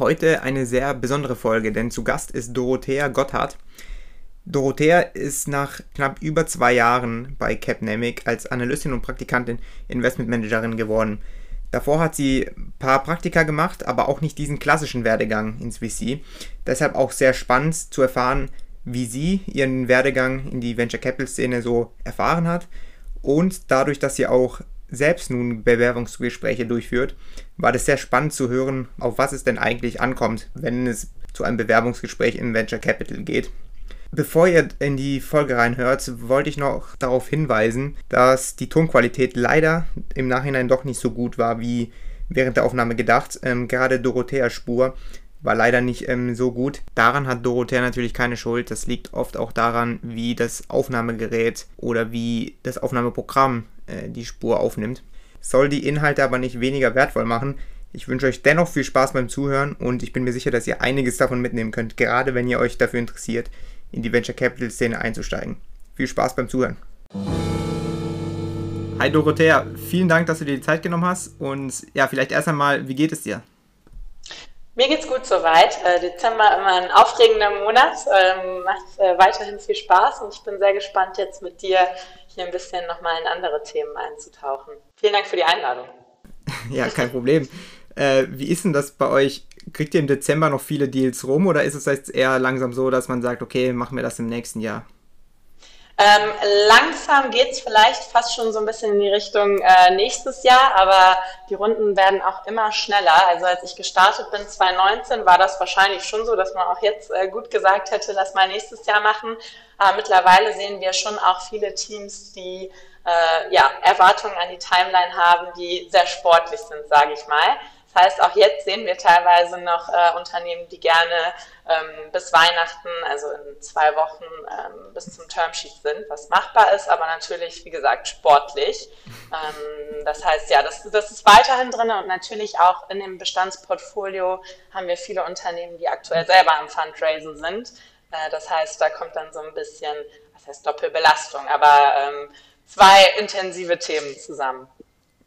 Heute eine sehr besondere Folge, denn zu Gast ist Dorothea Gotthard. Dorothea ist nach knapp über zwei Jahren bei Capnamic als Analystin und Praktikantin Investmentmanagerin geworden. Davor hat sie ein paar Praktika gemacht, aber auch nicht diesen klassischen Werdegang ins VC. Deshalb auch sehr spannend zu erfahren, wie sie ihren Werdegang in die Venture Capital Szene so erfahren hat und dadurch, dass sie auch selbst nun Bewerbungsgespräche durchführt, war das sehr spannend zu hören, auf was es denn eigentlich ankommt, wenn es zu einem Bewerbungsgespräch im Venture Capital geht. Bevor ihr in die Folge reinhört, wollte ich noch darauf hinweisen, dass die Tonqualität leider im Nachhinein doch nicht so gut war wie während der Aufnahme gedacht. Ähm, gerade Dorotheas Spur war leider nicht ähm, so gut. Daran hat Dorothea natürlich keine Schuld. Das liegt oft auch daran, wie das Aufnahmegerät oder wie das Aufnahmeprogramm äh, die Spur aufnimmt. Soll die Inhalte aber nicht weniger wertvoll machen. Ich wünsche euch dennoch viel Spaß beim Zuhören und ich bin mir sicher, dass ihr einiges davon mitnehmen könnt, gerade wenn ihr euch dafür interessiert, in die Venture Capital Szene einzusteigen. Viel Spaß beim Zuhören. Hi Dorothea, vielen Dank, dass du dir die Zeit genommen hast und ja, vielleicht erst einmal, wie geht es dir? Mir geht's gut soweit. Äh, Dezember immer ein aufregender Monat, ähm, macht äh, weiterhin viel Spaß und ich bin sehr gespannt, jetzt mit dir hier ein bisschen nochmal in andere Themen einzutauchen. Vielen Dank für die Einladung. ja, kein Problem. Äh, wie ist denn das bei euch? Kriegt ihr im Dezember noch viele Deals rum oder ist es jetzt eher langsam so, dass man sagt, okay, machen wir das im nächsten Jahr? Ähm, langsam geht es vielleicht fast schon so ein bisschen in die Richtung äh, nächstes Jahr, aber die Runden werden auch immer schneller. Also als ich gestartet bin 2019, war das wahrscheinlich schon so, dass man auch jetzt äh, gut gesagt hätte, lass mal nächstes Jahr machen. Aber mittlerweile sehen wir schon auch viele Teams, die äh, ja, Erwartungen an die Timeline haben, die sehr sportlich sind, sage ich mal. Das heißt, auch jetzt sehen wir teilweise noch äh, Unternehmen, die gerne ähm, bis Weihnachten, also in zwei Wochen ähm, bis zum Termsheet sind, was machbar ist, aber natürlich, wie gesagt, sportlich. Ähm, das heißt, ja, das, das ist weiterhin drin und natürlich auch in dem Bestandsportfolio haben wir viele Unternehmen, die aktuell selber am Fundraisen sind. Äh, das heißt, da kommt dann so ein bisschen, was heißt Doppelbelastung, aber ähm, zwei intensive Themen zusammen.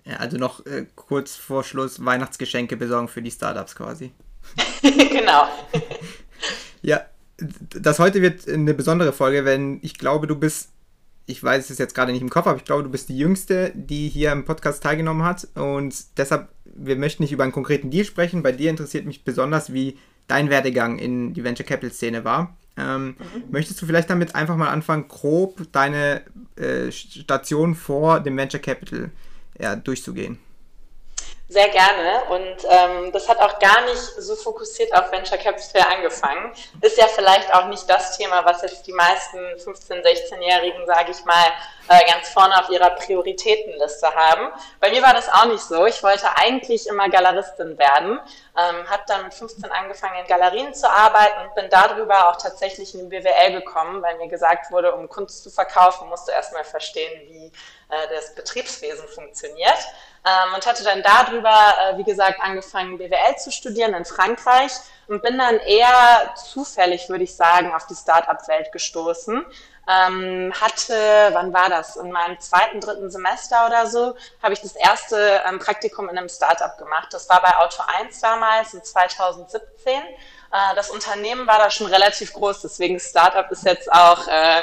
Ja, also noch äh, kurz vor Schluss Weihnachtsgeschenke besorgen für die Startups quasi. genau. ja, das heute wird eine besondere Folge, wenn ich glaube, du bist, ich weiß es jetzt gerade nicht im Kopf, aber ich glaube, du bist die Jüngste, die hier im Podcast teilgenommen hat. Und deshalb, wir möchten nicht über einen konkreten Deal sprechen. Bei dir interessiert mich besonders, wie dein Werdegang in die Venture Capital Szene war. Ähm, mhm. Möchtest du vielleicht damit einfach mal anfangen, grob deine äh, Station vor dem Venture Capital ja, durchzugehen. Sehr gerne und ähm, das hat auch gar nicht so fokussiert auf Venture Capital angefangen. Ist ja vielleicht auch nicht das Thema, was jetzt die meisten 15-, 16-Jährigen, sage ich mal, äh, ganz vorne auf ihrer Prioritätenliste haben. Bei mir war das auch nicht so. Ich wollte eigentlich immer Galeristin werden, ähm, habe dann mit 15 angefangen in Galerien zu arbeiten und bin darüber auch tatsächlich in die BWL gekommen, weil mir gesagt wurde, um Kunst zu verkaufen, musst du erstmal verstehen, wie äh, das Betriebswesen funktioniert. Ähm, und hatte dann darüber, äh, wie gesagt, angefangen, BWL zu studieren in Frankreich und bin dann eher zufällig, würde ich sagen, auf die Start-up-Welt gestoßen. Ähm, hatte, wann war das? In meinem zweiten, dritten Semester oder so, habe ich das erste ähm, Praktikum in einem Startup gemacht. Das war bei Auto 1 damals in 2017. Äh, das Unternehmen war da schon relativ groß, deswegen Startup ist jetzt auch äh,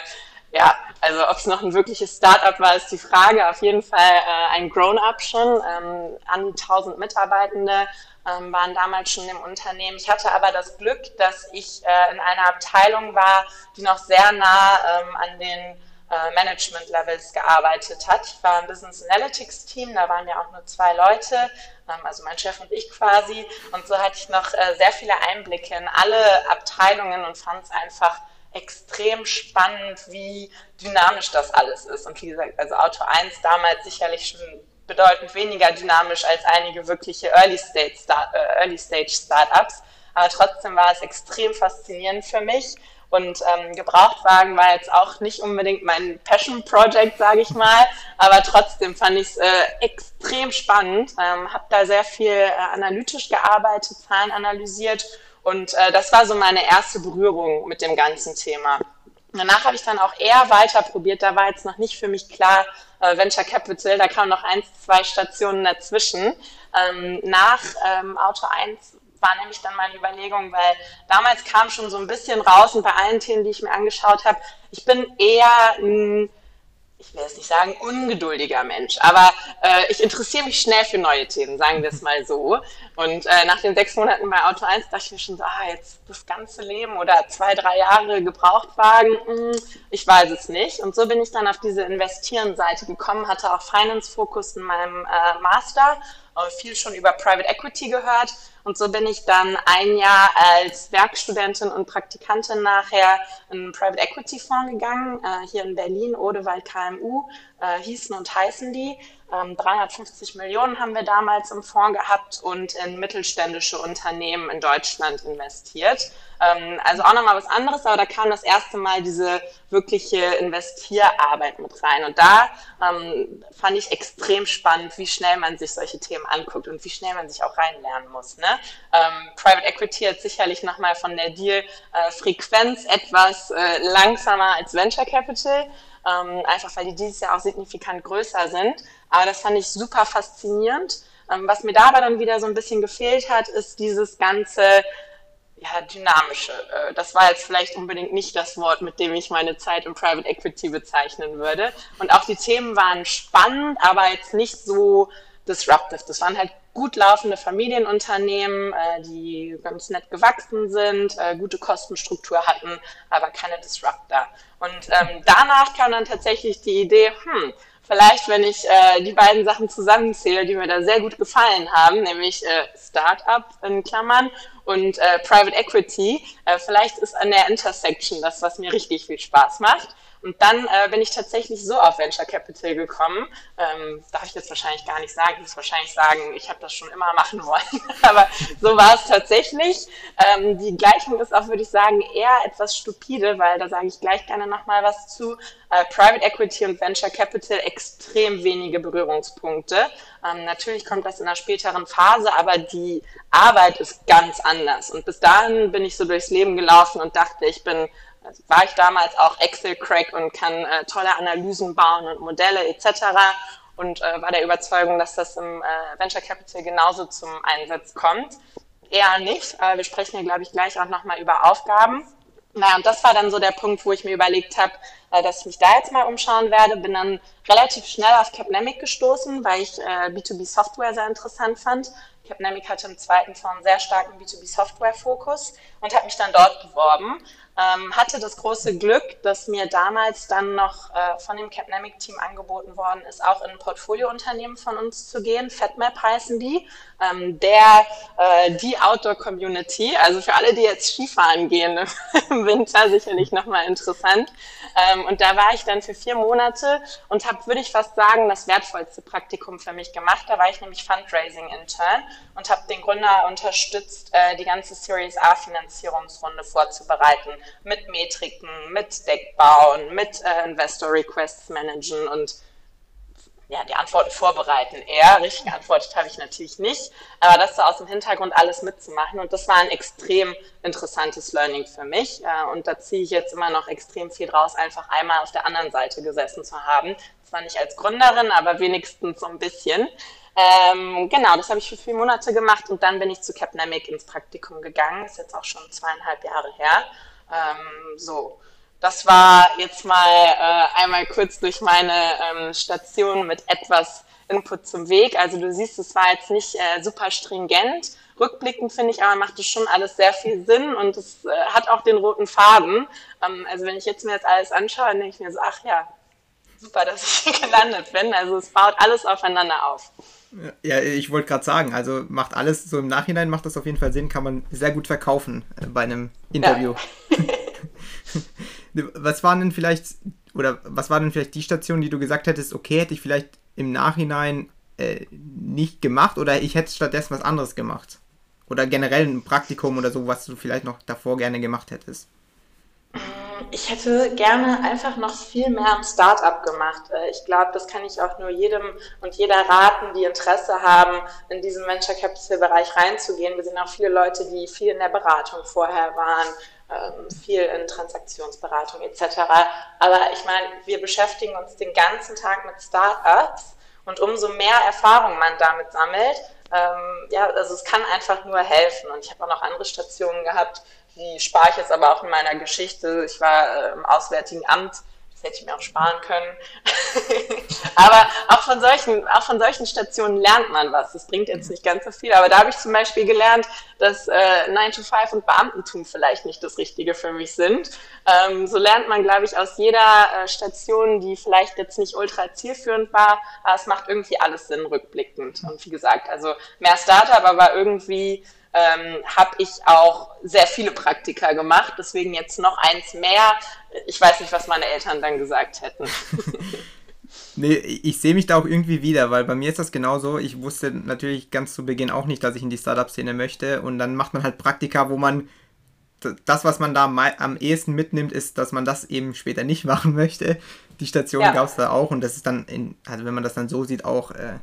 ja, also ob es noch ein wirkliches Startup war, ist die Frage. Auf jeden Fall äh, ein Grown-up schon. Ähm, an 1000 Mitarbeitende ähm, waren damals schon im Unternehmen. Ich hatte aber das Glück, dass ich äh, in einer Abteilung war, die noch sehr nah ähm, an den äh, Management-Levels gearbeitet hat. Ich war im Business Analytics-Team, da waren ja auch nur zwei Leute, ähm, also mein Chef und ich quasi. Und so hatte ich noch äh, sehr viele Einblicke in alle Abteilungen und fand es einfach extrem spannend, wie dynamisch das alles ist. Und wie gesagt, also Auto 1 damals sicherlich schon bedeutend weniger dynamisch als einige wirkliche Early Stage, Start, äh, Early Startups. Aber trotzdem war es extrem faszinierend für mich. Und ähm, Gebrauchtwagen war jetzt auch nicht unbedingt mein Passion Project, sage ich mal, aber trotzdem fand ich es äh, extrem spannend. Ähm, habe da sehr viel äh, analytisch gearbeitet, Zahlen analysiert und äh, das war so meine erste Berührung mit dem ganzen Thema. Danach habe ich dann auch eher weiter probiert. Da war jetzt noch nicht für mich klar, äh, Venture Capital, da kamen noch eins, zwei Stationen dazwischen. Ähm, nach ähm, Auto 1 war nämlich dann meine Überlegung, weil damals kam schon so ein bisschen raus und bei allen Themen, die ich mir angeschaut habe, ich bin eher ein ich will jetzt nicht sagen ungeduldiger Mensch, aber äh, ich interessiere mich schnell für neue Themen, sagen wir es mal so. Und äh, nach den sechs Monaten bei Auto 1 dachte ich mir schon so, ah, jetzt das ganze Leben oder zwei, drei Jahre Gebrauchtwagen, mh, hm, ich weiß es nicht. Und so bin ich dann auf diese Investieren-Seite gekommen, hatte auch Finance-Fokus in meinem äh, Master, viel schon über Private Equity gehört und so bin ich dann ein Jahr als Werkstudentin und Praktikantin nachher in einen Private Equity Fonds gegangen, äh, hier in Berlin, Odewald KMU, äh, hießen und heißen die. Ähm, 350 Millionen haben wir damals im Fonds gehabt und in mittelständische Unternehmen in Deutschland investiert. Ähm, also auch nochmal was anderes, aber da kam das erste Mal diese wirkliche Investierarbeit mit rein. Und da ähm, fand ich extrem spannend, wie schnell man sich solche Themen anguckt und wie schnell man sich auch reinlernen muss. Ne? Ähm, Private Equity hat sicherlich nochmal von der Deal-Frequenz etwas äh, langsamer als Venture Capital. Ähm, einfach weil die dieses Jahr auch signifikant größer sind. Aber das fand ich super faszinierend. Ähm, was mir dabei dann wieder so ein bisschen gefehlt hat, ist dieses ganze ja, dynamische. Äh, das war jetzt vielleicht unbedingt nicht das Wort, mit dem ich meine Zeit im Private Equity bezeichnen würde. Und auch die Themen waren spannend, aber jetzt nicht so disruptive. Das waren halt gut laufende Familienunternehmen, äh, die ganz nett gewachsen sind, äh, gute Kostenstruktur hatten, aber keine Disruptor. Und ähm, danach kam dann tatsächlich die Idee, hm, vielleicht, wenn ich äh, die beiden Sachen zusammenzähle, die mir da sehr gut gefallen haben, nämlich äh, Startup in Klammern und äh, Private Equity, äh, vielleicht ist an der Intersection das, was mir richtig viel Spaß macht. Und dann äh, bin ich tatsächlich so auf Venture Capital gekommen. Ähm, darf ich jetzt wahrscheinlich gar nicht sagen. Ich muss wahrscheinlich sagen, ich habe das schon immer machen wollen. Aber so war es tatsächlich. Ähm, die Gleichung ist auch, würde ich sagen, eher etwas stupide, weil da sage ich gleich gerne nochmal was zu. Äh, Private Equity und Venture Capital extrem wenige Berührungspunkte. Ähm, natürlich kommt das in einer späteren Phase, aber die Arbeit ist ganz anders. Und bis dahin bin ich so durchs Leben gelaufen und dachte, ich bin also war ich damals auch Excel-Crack und kann äh, tolle Analysen bauen und Modelle etc. Und äh, war der Überzeugung, dass das im äh, Venture Capital genauso zum Einsatz kommt. Eher nicht. Wir sprechen hier, glaube ich, gleich auch nochmal über Aufgaben. Naja, und das war dann so der Punkt, wo ich mir überlegt habe, äh, dass ich mich da jetzt mal umschauen werde. Bin dann relativ schnell auf Capnemic gestoßen, weil ich äh, B2B-Software sehr interessant fand. Capnemic hatte im zweiten Fonds einen sehr starken B2B-Software-Fokus und habe mich dann dort beworben ähm, hatte das große Glück, dass mir damals dann noch äh, von dem Capnamic-Team angeboten worden ist, auch in ein Portfoliounternehmen von uns zu gehen. FatMap heißen die. Ähm, der, äh, die Outdoor-Community, also für alle, die jetzt Skifahren gehen im Winter, sicherlich nochmal interessant. Ähm, und da war ich dann für vier Monate und habe, würde ich fast sagen, das wertvollste Praktikum für mich gemacht. Da war ich nämlich Fundraising-Intern und habe den Gründer unterstützt, äh, die ganze Series A-Finanzierungsrunde vorzubereiten mit Metriken, mit Deckbauen, mit äh, Investor Requests managen und ja, die Antworten vorbereiten. Eher richtig geantwortet habe ich natürlich nicht, aber das so aus dem Hintergrund alles mitzumachen und das war ein extrem interessantes Learning für mich äh, und da ziehe ich jetzt immer noch extrem viel draus, einfach einmal auf der anderen Seite gesessen zu haben. Zwar nicht als Gründerin, aber wenigstens so ein bisschen. Ähm, genau, das habe ich für vier Monate gemacht und dann bin ich zu Capnamic ins Praktikum gegangen. Ist jetzt auch schon zweieinhalb Jahre her. Ähm, so, das war jetzt mal äh, einmal kurz durch meine ähm, Station mit etwas Input zum Weg. Also du siehst, es war jetzt nicht äh, super stringent. Rückblickend finde ich aber macht es schon alles sehr viel Sinn und es äh, hat auch den roten Faden. Ähm, also wenn ich jetzt mir jetzt alles anschaue, dann denke ich mir so, ach ja, super, dass ich hier gelandet bin. Also es baut alles aufeinander auf. Ja, ich wollte gerade sagen, also macht alles so im Nachhinein macht das auf jeden Fall Sinn, kann man sehr gut verkaufen äh, bei einem Interview. Ja. was waren denn vielleicht oder was war denn vielleicht die Station, die du gesagt hättest, okay, hätte ich vielleicht im Nachhinein äh, nicht gemacht oder ich hätte stattdessen was anderes gemacht? Oder generell ein Praktikum oder so, was du vielleicht noch davor gerne gemacht hättest? ich hätte gerne einfach noch viel mehr im Startup gemacht. Äh, ich glaube, das kann ich auch nur jedem und jeder raten, die Interesse haben, in diesen Venture Capital Bereich reinzugehen. Wir sind auch viele Leute, die viel in der Beratung vorher waren, viel in Transaktionsberatung etc. Aber ich meine, wir beschäftigen uns den ganzen Tag mit Startups und umso mehr Erfahrung man damit sammelt, ähm, ja, also es kann einfach nur helfen. Und ich habe auch noch andere Stationen gehabt, die spare ich jetzt aber auch in meiner Geschichte. Ich war äh, im Auswärtigen Amt das hätte ich mir auch sparen können. aber auch von, solchen, auch von solchen Stationen lernt man was. Das bringt jetzt nicht ganz so viel. Aber da habe ich zum Beispiel gelernt, dass äh, 9 to 5 und Beamtentum vielleicht nicht das Richtige für mich sind. Ähm, so lernt man, glaube ich, aus jeder äh, Station, die vielleicht jetzt nicht ultra zielführend war, aber es macht irgendwie alles Sinn rückblickend. Und wie gesagt, also mehr Startup, aber irgendwie ähm, habe ich auch sehr viele Praktika gemacht, deswegen jetzt noch eins mehr. Ich weiß nicht, was meine Eltern dann gesagt hätten. Nee, ich sehe mich da auch irgendwie wieder, weil bei mir ist das genauso. Ich wusste natürlich ganz zu Beginn auch nicht, dass ich in die Startup-Szene möchte. Und dann macht man halt Praktika, wo man das, was man da am ehesten mitnimmt, ist, dass man das eben später nicht machen möchte. Die Station ja. gab es da auch und das ist dann, in, also wenn man das dann so sieht, auch äh,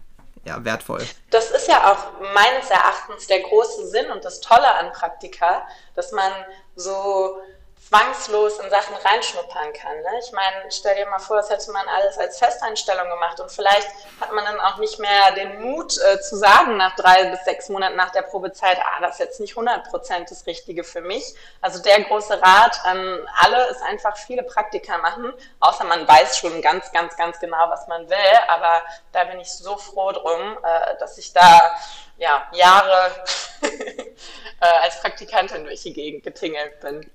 ja, wertvoll. Das ist ja auch meines Erachtens der große Sinn und das Tolle an Praktika, dass man so zwangslos in Sachen reinschnuppern kann. Ne? Ich meine, stell dir mal vor, das hätte man alles als Festeinstellung gemacht und vielleicht hat man dann auch nicht mehr den Mut äh, zu sagen nach drei bis sechs Monaten nach der Probezeit, ah, das ist jetzt nicht 100 Prozent das Richtige für mich. Also der große Rat an alle ist einfach viele Praktika machen, außer man weiß schon ganz, ganz, ganz genau, was man will. Aber da bin ich so froh drum, äh, dass ich da ja, Jahre äh, als Praktikantin durch die Gegend getingelt bin.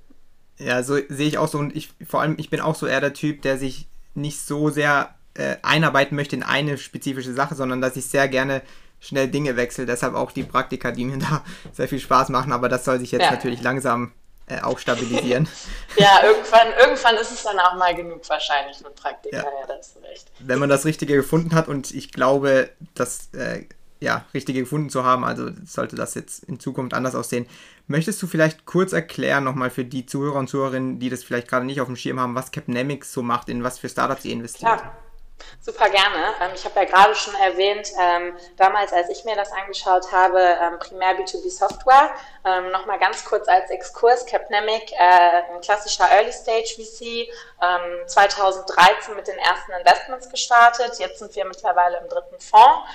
Ja, so sehe ich auch so und ich vor allem, ich bin auch so eher der Typ, der sich nicht so sehr äh, einarbeiten möchte in eine spezifische Sache, sondern dass ich sehr gerne schnell Dinge wechsle. Deshalb auch die Praktika, die mir da sehr viel Spaß machen, aber das soll sich jetzt ja. natürlich langsam äh, auch stabilisieren. ja, irgendwann, irgendwann ist es dann auch mal genug wahrscheinlich mit Praktika, ja, ja da hast du recht. Wenn man das Richtige gefunden hat und ich glaube, dass äh, ja, richtige gefunden zu haben. Also sollte das jetzt in Zukunft anders aussehen. Möchtest du vielleicht kurz erklären, nochmal für die Zuhörer und Zuhörerinnen, die das vielleicht gerade nicht auf dem Schirm haben, was Capnemics so macht, in was für Startups ihr investiert? Klar. Super gerne. Ähm, ich habe ja gerade schon erwähnt, ähm, damals, als ich mir das angeschaut habe, ähm, primär B2B Software. Nochmal ganz kurz als Exkurs, Capnemic, äh, ein klassischer Early Stage VC, 2013 mit den ersten Investments gestartet. Jetzt sind wir mittlerweile im dritten Fonds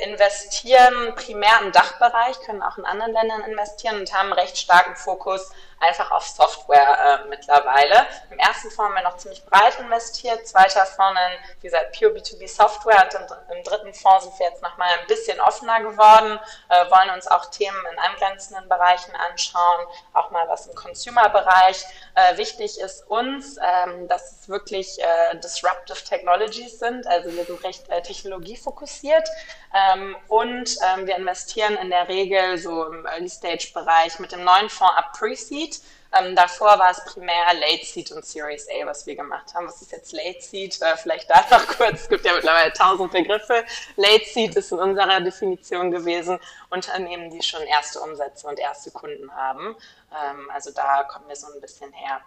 investieren primär im Dachbereich, können auch in anderen Ländern investieren und haben einen recht starken Fokus einfach auf Software äh, mittlerweile. Im ersten Fonds haben wir noch ziemlich breit investiert, zweiter Fonds in, wie gesagt, Pure B2B Software und im, im dritten Fonds sind wir jetzt nochmal ein bisschen offener geworden, äh, wollen uns auch Themen in angrenzenden Bereichen anschauen, auch mal was im Consumer-Bereich. Äh, wichtig ist uns, ähm, dass es wirklich äh, Disruptive Technologies sind, also wir sind recht äh, technologiefokussiert ähm, und ähm, wir investieren in der Regel so im Early-Stage-Bereich mit dem neuen Fonds ab Pre-Seed Seed. Ähm, davor war es primär Late Seed und Series A, was wir gemacht haben. Was ist jetzt Late Seed? Äh, vielleicht da noch kurz. Es gibt ja mittlerweile tausend Begriffe. Late Seed ist in unserer Definition gewesen Unternehmen, die schon erste Umsätze und erste Kunden haben. Ähm, also da kommen wir so ein bisschen her.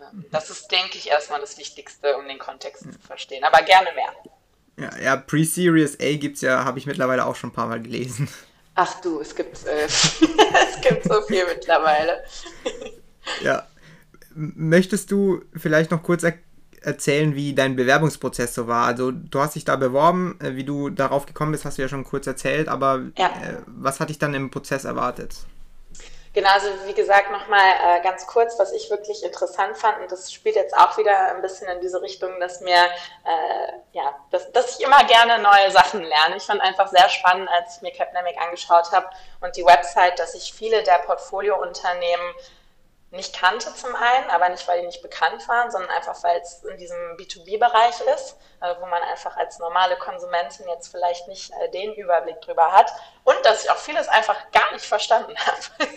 Ähm, das ist, denke ich, erstmal das Wichtigste, um den Kontext zu verstehen. Aber gerne mehr. Ja, ja Pre-Series A gibt es ja, habe ich mittlerweile auch schon ein paar Mal gelesen. Ach du, es gibt, äh, es gibt so viel mittlerweile. ja. Möchtest du vielleicht noch kurz er erzählen, wie dein Bewerbungsprozess so war? Also du hast dich da beworben, äh, wie du darauf gekommen bist, hast du ja schon kurz erzählt, aber ja. äh, was hat dich dann im Prozess erwartet? Genau, also wie gesagt, nochmal äh, ganz kurz, was ich wirklich interessant fand, und das spielt jetzt auch wieder ein bisschen in diese Richtung, dass mir, äh, ja, dass, dass ich immer gerne neue Sachen lerne. Ich fand einfach sehr spannend, als ich mir Capnemic angeschaut habe und die Website, dass ich viele der Portfoliounternehmen nicht kannte zum einen, aber nicht, weil die nicht bekannt waren, sondern einfach, weil es in diesem B2B-Bereich ist, äh, wo man einfach als normale Konsumentin jetzt vielleicht nicht äh, den Überblick drüber hat und dass ich auch vieles einfach gar nicht verstanden habe.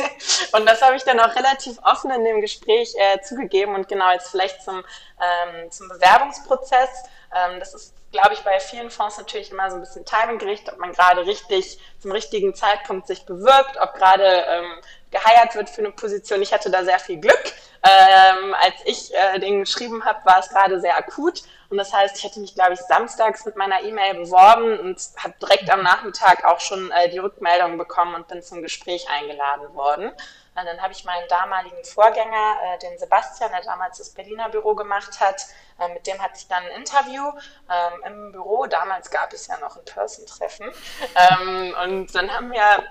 und das habe ich dann auch relativ offen in dem Gespräch äh, zugegeben und genau jetzt vielleicht zum, ähm, zum Bewerbungsprozess. Ähm, das ist glaube ich, bei vielen Fonds natürlich immer so ein bisschen Timinggericht, ob man gerade richtig zum richtigen Zeitpunkt sich bewirbt, ob gerade ähm, geheiert wird für eine Position. Ich hatte da sehr viel Glück. Ähm, als ich äh, den geschrieben habe, war es gerade sehr akut Und das heißt, ich hatte mich, glaube ich, samstags mit meiner E-Mail beworben und habe direkt am Nachmittag auch schon äh, die Rückmeldung bekommen und bin zum Gespräch eingeladen worden. Und dann habe ich meinen damaligen Vorgänger, äh, den Sebastian, der damals das Berliner Büro gemacht hat, äh, mit dem hatte ich dann ein Interview ähm, im Büro. Damals gab es ja noch ein Person-Treffen. Ähm, und dann haben wir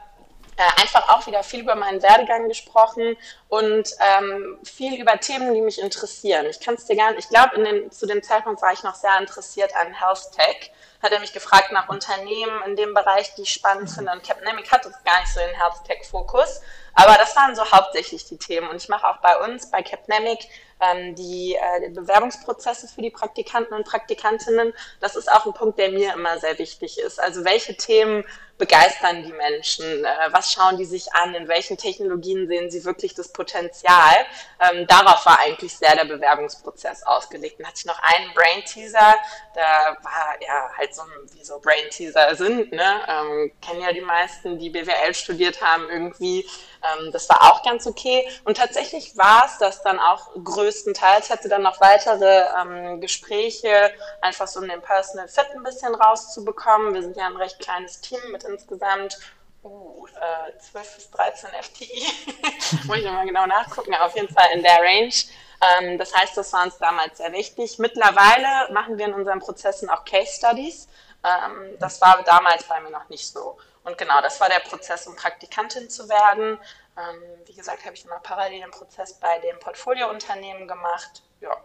äh, einfach auch wieder viel über meinen Werdegang gesprochen und ähm, viel über Themen, die mich interessieren. Ich kann es dir nicht, ich glaube, zu dem Zeitpunkt war ich noch sehr interessiert an Health Tech. Hat er mich gefragt nach Unternehmen in dem Bereich, die ich spannend finde. Und Capnemic hat jetzt gar nicht so den Health Tech Fokus, aber das waren so hauptsächlich die Themen. Und ich mache auch bei uns, bei Capnemic, die, äh, Bewerbungsprozesse für die Praktikanten und Praktikantinnen. Das ist auch ein Punkt, der mir immer sehr wichtig ist. Also welche Themen begeistern die Menschen? Äh, was schauen die sich an? In welchen Technologien sehen sie wirklich das Potenzial? Ähm, darauf war eigentlich sehr der Bewerbungsprozess ausgelegt. Dann hatte ich noch einen Brain Teaser, da war ja halt so, wie so Brain Teaser sind, ne? Ähm, kennen ja die meisten, die BWL studiert haben, irgendwie. Ähm, das war auch ganz okay. Und tatsächlich war es das dann auch größtenteils. Hatte dann noch weitere ähm, Gespräche, einfach so um den Personal Fit ein bisschen rauszubekommen. Wir sind ja ein recht kleines Team mit insgesamt uh, äh, 12 bis 13 FTI. Muss ich nochmal genau nachgucken, auf jeden Fall in der Range. Ähm, das heißt, das war uns damals sehr wichtig. Mittlerweile machen wir in unseren Prozessen auch Case Studies. Ähm, das war damals bei mir noch nicht so. Und genau, das war der Prozess, um Praktikantin zu werden. Ähm, wie gesagt, habe ich immer parallel den Prozess bei dem Portfoliounternehmen gemacht. Ja,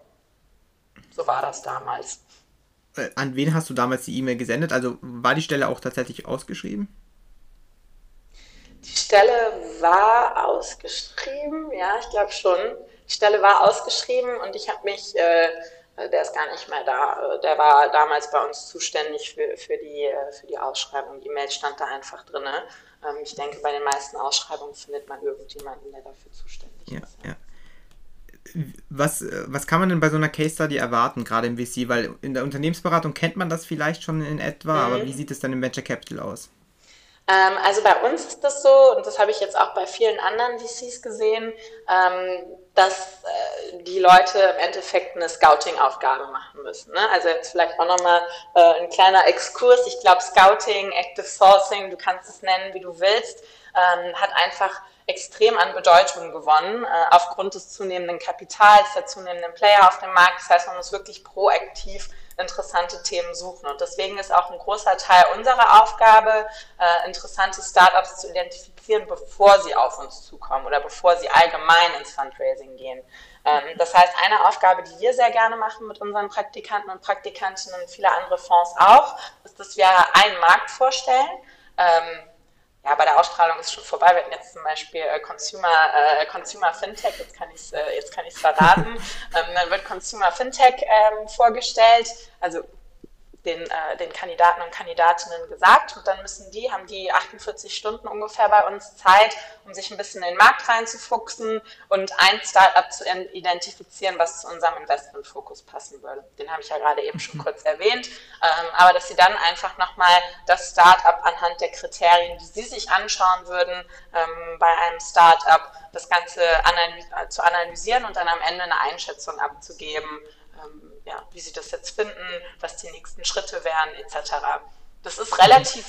so war das damals. Äh, an wen hast du damals die E-Mail gesendet? Also war die Stelle auch tatsächlich ausgeschrieben? Die Stelle war ausgeschrieben, ja, ich glaube schon. Die Stelle war ausgeschrieben und ich habe mich äh, der ist gar nicht mehr da. Äh, der war damals bei uns zuständig für, für, die, äh, für die Ausschreibung. Die Mail stand da einfach drin. Ähm, ich denke, bei den meisten Ausschreibungen findet man irgendjemanden, der dafür zuständig ja, ist. Ja. Was, was kann man denn bei so einer Case Study erwarten, gerade im VC? Weil in der Unternehmensberatung kennt man das vielleicht schon in etwa, mhm. aber wie sieht es dann im Venture Capital aus? Ähm, also bei uns ist das so, und das habe ich jetzt auch bei vielen anderen VCs gesehen, ähm, dass äh, die Leute im Endeffekt eine Scouting-Aufgabe machen müssen. Ne? Also jetzt vielleicht auch nochmal äh, ein kleiner Exkurs. Ich glaube, Scouting, Active Sourcing, du kannst es nennen, wie du willst, ähm, hat einfach extrem an Bedeutung gewonnen, äh, aufgrund des zunehmenden Kapitals, der zunehmenden Player auf dem Markt. Das heißt, man muss wirklich proaktiv interessante Themen suchen. Und deswegen ist auch ein großer Teil unserer Aufgabe, äh, interessante Startups zu identifizieren, bevor sie auf uns zukommen oder bevor sie allgemein ins Fundraising gehen. Ähm, das heißt, eine Aufgabe, die wir sehr gerne machen mit unseren Praktikanten und Praktikantinnen und viele andere Fonds auch, ist, dass wir einen Markt vorstellen. Ähm, ja, bei der Ausstrahlung ist schon vorbei. Wir hatten jetzt zum Beispiel äh, Consumer, äh, Consumer Fintech, jetzt kann ich es äh, jetzt kann ich's verraten. ähm, dann wird Consumer Fintech ähm, vorgestellt. Also den, äh, den Kandidaten und Kandidatinnen gesagt. Und dann müssen die, haben die 48 Stunden ungefähr bei uns Zeit, um sich ein bisschen in den Markt reinzufuchsen und ein Startup zu identifizieren, was zu unserem Investmentfokus passen würde. Den habe ich ja gerade eben schon kurz erwähnt, ähm, aber dass sie dann einfach nochmal das Startup anhand der Kriterien, die sie sich anschauen würden, ähm, bei einem Startup das Ganze analy zu analysieren und dann am Ende eine Einschätzung abzugeben, ähm, ja, wie sie das jetzt finden, was die nächsten Schritte wären, etc. Das ist relativ,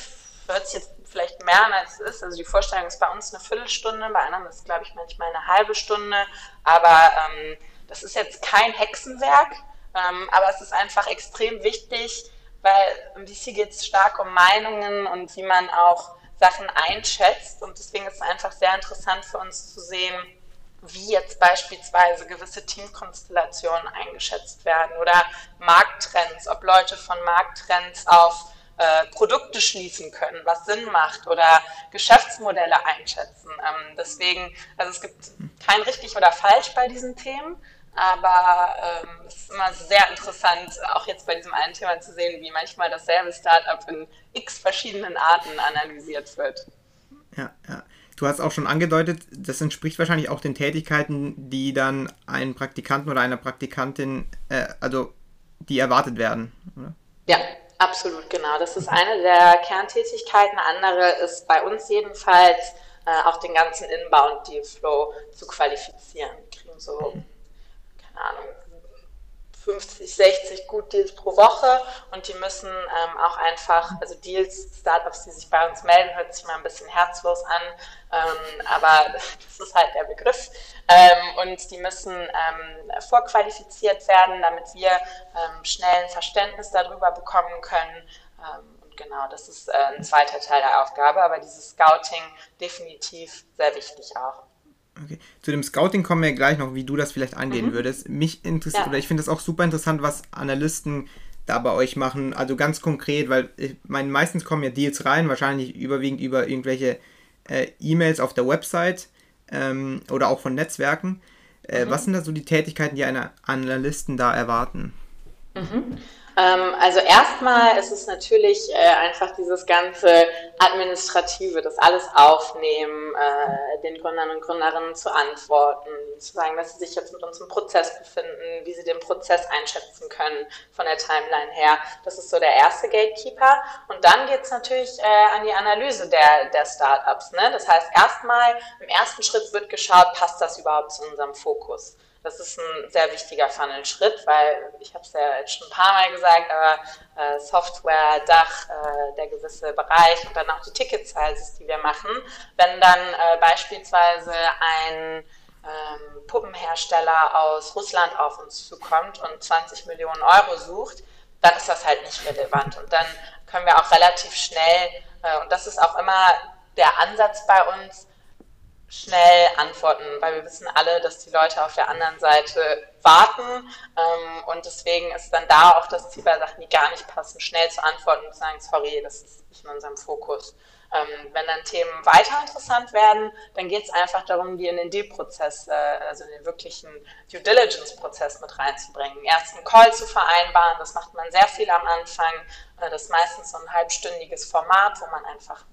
hört sich jetzt vielleicht mehr an, als es ist. Also die Vorstellung ist bei uns eine Viertelstunde, bei anderen ist es, glaube ich, manchmal eine halbe Stunde. Aber ähm, das ist jetzt kein Hexenwerk, ähm, aber es ist einfach extrem wichtig, weil im DC geht es stark um Meinungen und wie man auch Sachen einschätzt. Und deswegen ist es einfach sehr interessant für uns zu sehen, wie jetzt beispielsweise gewisse Teamkonstellationen eingeschätzt werden oder Markttrends, ob Leute von Markttrends auf äh, Produkte schließen können, was Sinn macht oder Geschäftsmodelle einschätzen. Ähm, deswegen, also es gibt kein richtig oder falsch bei diesen Themen, aber ähm, es ist immer sehr interessant, auch jetzt bei diesem einen Thema zu sehen, wie manchmal dasselbe Startup in x verschiedenen Arten analysiert wird. Ja, ja. Du hast auch schon angedeutet, das entspricht wahrscheinlich auch den Tätigkeiten, die dann ein Praktikanten oder einer Praktikantin, äh, also die erwartet werden, oder? Ja, absolut, genau. Das ist eine der Kerntätigkeiten. Andere ist bei uns jedenfalls äh, auch den ganzen Inbound-Deal-Flow zu qualifizieren. Wir kriegen so, keine Ahnung, 50, 60 Good Deals pro Woche und die müssen ähm, auch einfach, also Deals, Startups, die sich bei uns melden, hört sich mal ein bisschen herzlos an, ähm, aber das ist halt der Begriff. Ähm, und die müssen ähm, vorqualifiziert werden, damit wir ähm, schnell ein Verständnis darüber bekommen können. Ähm, und genau, das ist äh, ein zweiter Teil der Aufgabe, aber dieses Scouting definitiv sehr wichtig auch. Okay. Zu dem Scouting kommen wir gleich noch, wie du das vielleicht angehen mhm. würdest. Mich interessiert, ja. oder ich finde das auch super interessant, was Analysten da bei euch machen. Also ganz konkret, weil ich meine, meistens kommen ja Deals rein, wahrscheinlich überwiegend über irgendwelche äh, E-Mails auf der Website ähm, oder auch von Netzwerken. Äh, mhm. Was sind da so die Tätigkeiten, die eine Analysten da erwarten? Mhm. Ähm, also erstmal ist es natürlich äh, einfach dieses ganze Administrative, das alles aufnehmen, äh, den Gründern und Gründerinnen zu antworten, zu sagen, dass sie sich jetzt mit uns im Prozess befinden, wie sie den Prozess einschätzen können von der Timeline her. Das ist so der erste Gatekeeper. Und dann geht es natürlich äh, an die Analyse der, der Startups. Ne? Das heißt, erstmal im ersten Schritt wird geschaut, passt das überhaupt zu unserem Fokus. Das ist ein sehr wichtiger Funnel-Schritt, weil ich habe es ja jetzt schon ein paar Mal gesagt, aber äh, Software, Dach, äh, der gewisse Bereich und dann auch die Ticket-Sizes, die wir machen. Wenn dann äh, beispielsweise ein ähm, Puppenhersteller aus Russland auf uns zukommt und 20 Millionen Euro sucht, dann ist das halt nicht relevant. Und dann können wir auch relativ schnell, äh, und das ist auch immer der Ansatz bei uns, schnell antworten, weil wir wissen alle, dass die Leute auf der anderen Seite warten ähm, und deswegen ist dann da auch das Ziel bei Sachen, die gar nicht passen, schnell zu antworten und zu sagen, sorry, das ist nicht in unserem Fokus. Ähm, wenn dann Themen weiter interessant werden, dann geht es einfach darum, die in den Deal-Prozess, äh, also in den wirklichen Due Diligence-Prozess mit reinzubringen. Erst einen Call zu vereinbaren, das macht man sehr viel am Anfang. Äh, das ist meistens so ein halbstündiges Format, wo man einfach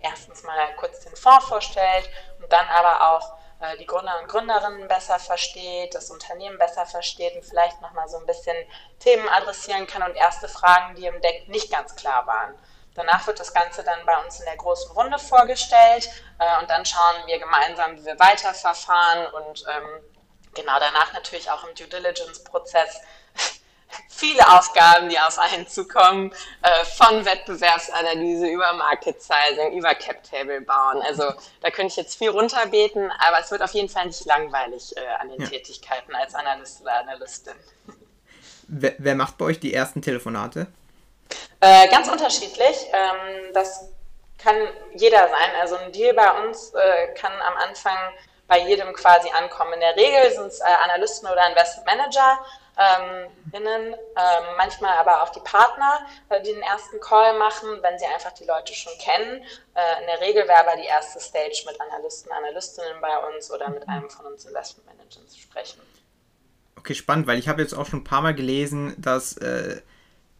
erstens mal kurz den Fonds vorstellt und dann aber auch äh, die Gründer und Gründerinnen besser versteht, das Unternehmen besser versteht und vielleicht nochmal so ein bisschen Themen adressieren kann und erste Fragen, die im Deck nicht ganz klar waren. Danach wird das Ganze dann bei uns in der großen Runde vorgestellt äh, und dann schauen wir gemeinsam, wie wir weiterverfahren und ähm, genau danach natürlich auch im Due Diligence-Prozess viele Aufgaben, die auf einen zukommen, äh, von Wettbewerbsanalyse über Market Sizing, über Cap Table bauen. Also da könnte ich jetzt viel runterbeten, aber es wird auf jeden Fall nicht langweilig äh, an den ja. Tätigkeiten als Analyst oder Analystin. Wer, wer, macht bei euch die ersten Telefonate? Äh, ganz unterschiedlich. Ähm, das kann jeder sein. Also ein Deal bei uns äh, kann am Anfang bei jedem quasi ankommen. In der Regel sind es äh, Analysten oder Investment Manager ähm, innen, ähm, manchmal aber auch die Partner, äh, die den ersten Call machen, wenn sie einfach die Leute schon kennen. Äh, in der Regel wäre aber die erste Stage mit Analysten, Analystinnen bei uns oder mit einem von uns Investment Managern zu sprechen. Okay, spannend, weil ich habe jetzt auch schon ein paar Mal gelesen, dass, äh,